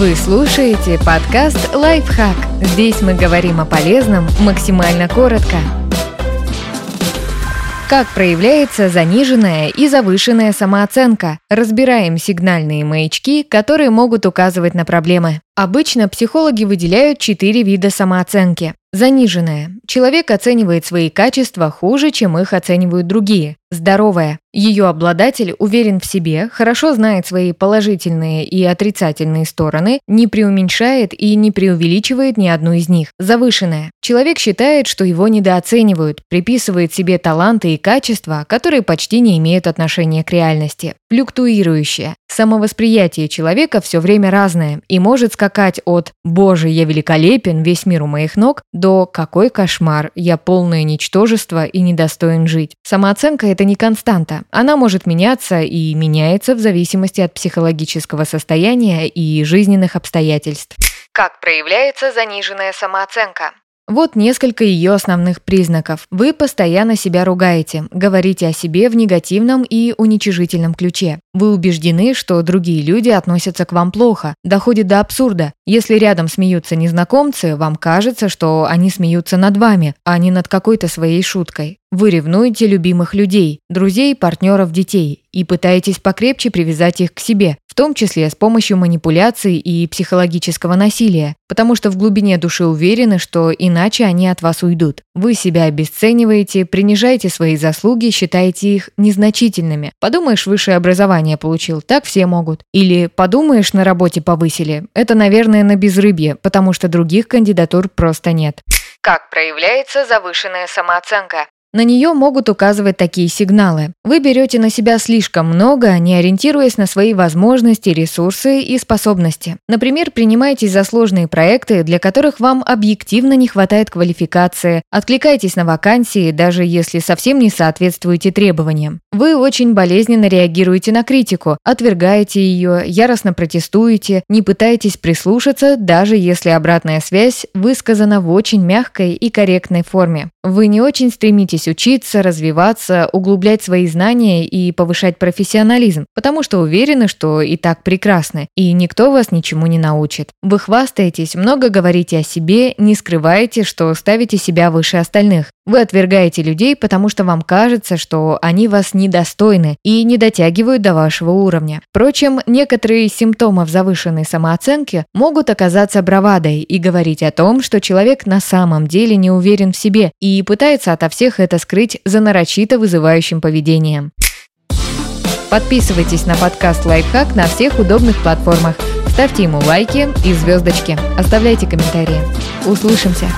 Вы слушаете подкаст «Лайфхак». Здесь мы говорим о полезном максимально коротко. Как проявляется заниженная и завышенная самооценка? Разбираем сигнальные маячки, которые могут указывать на проблемы. Обычно психологи выделяют четыре вида самооценки. Заниженная. Человек оценивает свои качества хуже, чем их оценивают другие. Здоровая. Ее обладатель уверен в себе, хорошо знает свои положительные и отрицательные стороны, не преуменьшает и не преувеличивает ни одну из них. Завышенная. Человек считает, что его недооценивают, приписывает себе таланты и качества, которые почти не имеют отношения к реальности. Флюктуирующая. Самовосприятие человека все время разное и может скакать от «Боже, я великолепен, весь мир у моих ног» до «Какой кошмар, я полное ничтожество и недостоин жить». Самооценка – это не константа. Она может меняться и меняется в зависимости от психологического состояния и жизненных обстоятельств. Как проявляется заниженная самооценка? Вот несколько ее основных признаков. Вы постоянно себя ругаете, говорите о себе в негативном и уничижительном ключе. Вы убеждены, что другие люди относятся к вам плохо, доходит до абсурда. Если рядом смеются незнакомцы, вам кажется, что они смеются над вами, а не над какой-то своей шуткой. Вы ревнуете любимых людей, друзей, партнеров, детей и пытаетесь покрепче привязать их к себе, том числе с помощью манипуляций и психологического насилия, потому что в глубине души уверены, что иначе они от вас уйдут. Вы себя обесцениваете, принижаете свои заслуги, считаете их незначительными. Подумаешь, высшее образование получил, так все могут. Или подумаешь, на работе повысили. Это, наверное, на безрыбье, потому что других кандидатур просто нет. Как проявляется завышенная самооценка? На нее могут указывать такие сигналы. Вы берете на себя слишком много, не ориентируясь на свои возможности, ресурсы и способности. Например, принимаетесь за сложные проекты, для которых вам объективно не хватает квалификации, откликаетесь на вакансии, даже если совсем не соответствуете требованиям. Вы очень болезненно реагируете на критику, отвергаете ее, яростно протестуете, не пытаетесь прислушаться, даже если обратная связь высказана в очень мягкой и корректной форме. Вы не очень стремитесь старайтесь учиться, развиваться, углублять свои знания и повышать профессионализм, потому что уверены, что и так прекрасны, и никто вас ничему не научит. Вы хвастаетесь, много говорите о себе, не скрываете, что ставите себя выше остальных. Вы отвергаете людей, потому что вам кажется, что они вас недостойны и не дотягивают до вашего уровня. Впрочем, некоторые из симптомов завышенной самооценки могут оказаться бравадой и говорить о том, что человек на самом деле не уверен в себе и пытается ото всех это скрыть за нарочито вызывающим поведением. Подписывайтесь на подкаст «Лайфхак» на всех удобных платформах. Ставьте ему лайки и звездочки. Оставляйте комментарии. Услышимся!